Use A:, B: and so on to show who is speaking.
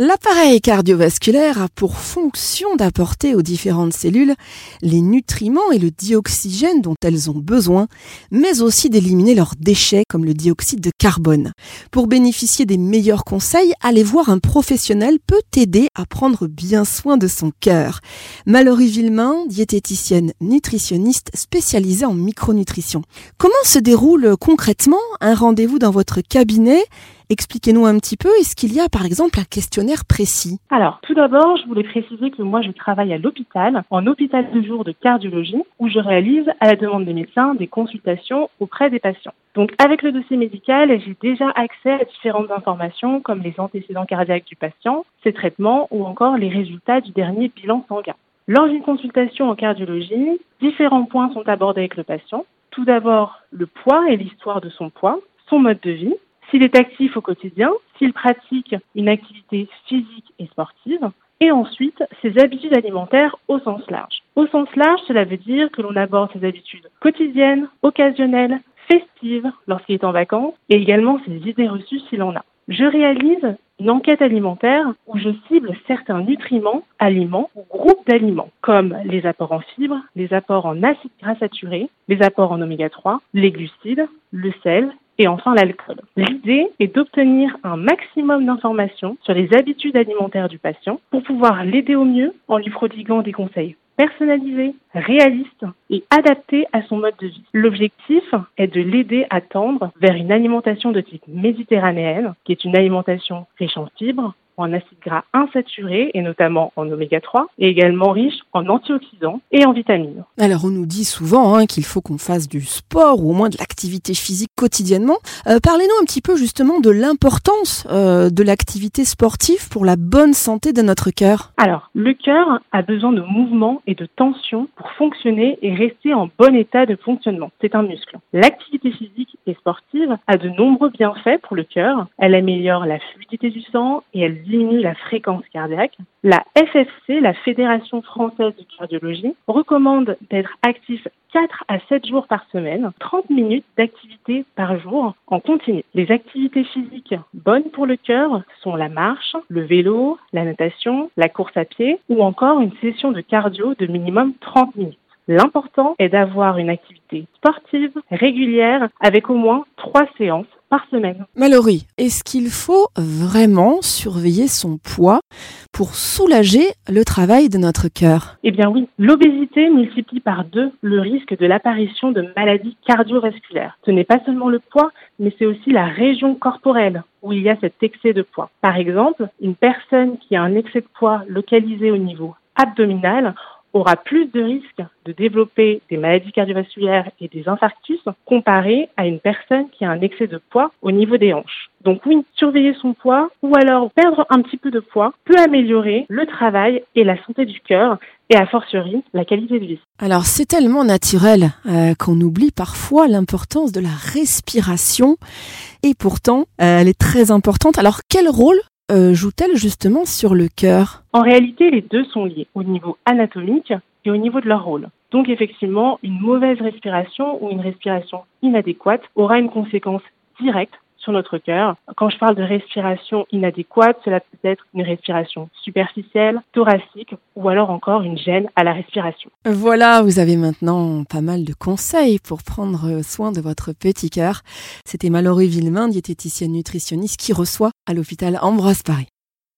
A: L'appareil cardiovasculaire a pour fonction d'apporter aux différentes cellules les nutriments et le dioxygène dont elles ont besoin, mais aussi d'éliminer leurs déchets comme le dioxyde de carbone. Pour bénéficier des meilleurs conseils, aller voir un professionnel peut aider à prendre bien soin de son cœur. Mallory Villemain, diététicienne nutritionniste spécialisée en micronutrition. Comment se déroule concrètement un rendez-vous dans votre cabinet? Expliquez-nous un petit peu, est-ce qu'il y a par exemple un questionnaire précis?
B: Alors, tout d'abord, je voulais préciser que moi, je travaille à l'hôpital, en hôpital de jour de cardiologie, où je réalise, à la demande des médecins, des consultations auprès des patients. Donc, avec le dossier médical, j'ai déjà accès à différentes informations comme les antécédents cardiaques du patient, ses traitements ou encore les résultats du dernier bilan sanguin. Lors d'une consultation en cardiologie, différents points sont abordés avec le patient. Tout d'abord, le poids et l'histoire de son poids, son mode de vie, s'il est actif au quotidien, s'il pratique une activité physique et sportive, et ensuite ses habitudes alimentaires au sens large. Au sens large, cela veut dire que l'on aborde ses habitudes quotidiennes, occasionnelles, festives lorsqu'il est en vacances, et également ses idées reçues s'il en a. Je réalise une enquête alimentaire où je cible certains nutriments, aliments ou groupes d'aliments, comme les apports en fibres, les apports en acides gras saturés, les apports en oméga 3, les glucides, le sel et enfin l'alcool. L'idée est d'obtenir un maximum d'informations sur les habitudes alimentaires du patient pour pouvoir l'aider au mieux en lui prodiguant des conseils personnalisés, réalistes et adaptés à son mode de vie. L'objectif est de l'aider à tendre vers une alimentation de type méditerranéenne, qui est une alimentation riche en fibres, en acides gras insaturés et notamment en oméga 3 et également riche en antioxydants et en vitamines.
A: Alors on nous dit souvent hein, qu'il faut qu'on fasse du sport ou au moins de l'activité physique quotidiennement. Euh, parlez-nous un petit peu justement de l'importance euh, de l'activité sportive pour la bonne santé de notre cœur.
B: Alors le cœur a besoin de mouvement et de tension pour fonctionner et rester en bon état de fonctionnement. C'est un muscle. L'activité physique et sportive a de nombreux bienfaits pour le cœur. Elle améliore la fluidité du sang et elle diminue la fréquence cardiaque. La FFC, la Fédération française de cardiologie, recommande d'être actif 4 à 7 jours par semaine, 30 minutes d'activité par jour en continu. Les activités physiques bonnes pour le cœur sont la marche, le vélo, la natation, la course à pied ou encore une session de cardio de minimum 30 minutes. L'important est d'avoir une activité sportive régulière avec au moins trois séances par semaine.
A: Mallory, est-ce qu'il faut vraiment surveiller son poids pour soulager le travail de notre cœur?
B: Eh bien oui, l'obésité multiplie par deux le risque de l'apparition de maladies cardiovasculaires. Ce n'est pas seulement le poids, mais c'est aussi la région corporelle où il y a cet excès de poids. Par exemple, une personne qui a un excès de poids localisé au niveau abdominal aura plus de risques de développer des maladies cardiovasculaires et des infarctus comparé à une personne qui a un excès de poids au niveau des hanches. Donc oui, surveiller son poids ou alors perdre un petit peu de poids peut améliorer le travail et la santé du cœur et a fortiori la qualité de vie.
A: Alors c'est tellement naturel euh, qu'on oublie parfois l'importance de la respiration et pourtant euh, elle est très importante. Alors quel rôle euh, joue-t-elle justement sur le cœur?
B: En réalité, les deux sont liés au niveau anatomique et au niveau de leur rôle. Donc effectivement, une mauvaise respiration ou une respiration inadéquate aura une conséquence directe sur notre cœur. Quand je parle de respiration inadéquate, cela peut être une respiration superficielle, thoracique ou alors encore une gêne à la respiration.
A: Voilà, vous avez maintenant pas mal de conseils pour prendre soin de votre petit cœur. C'était Mallory Villemain, diététicienne nutritionniste qui reçoit à l'hôpital Ambroise Paris.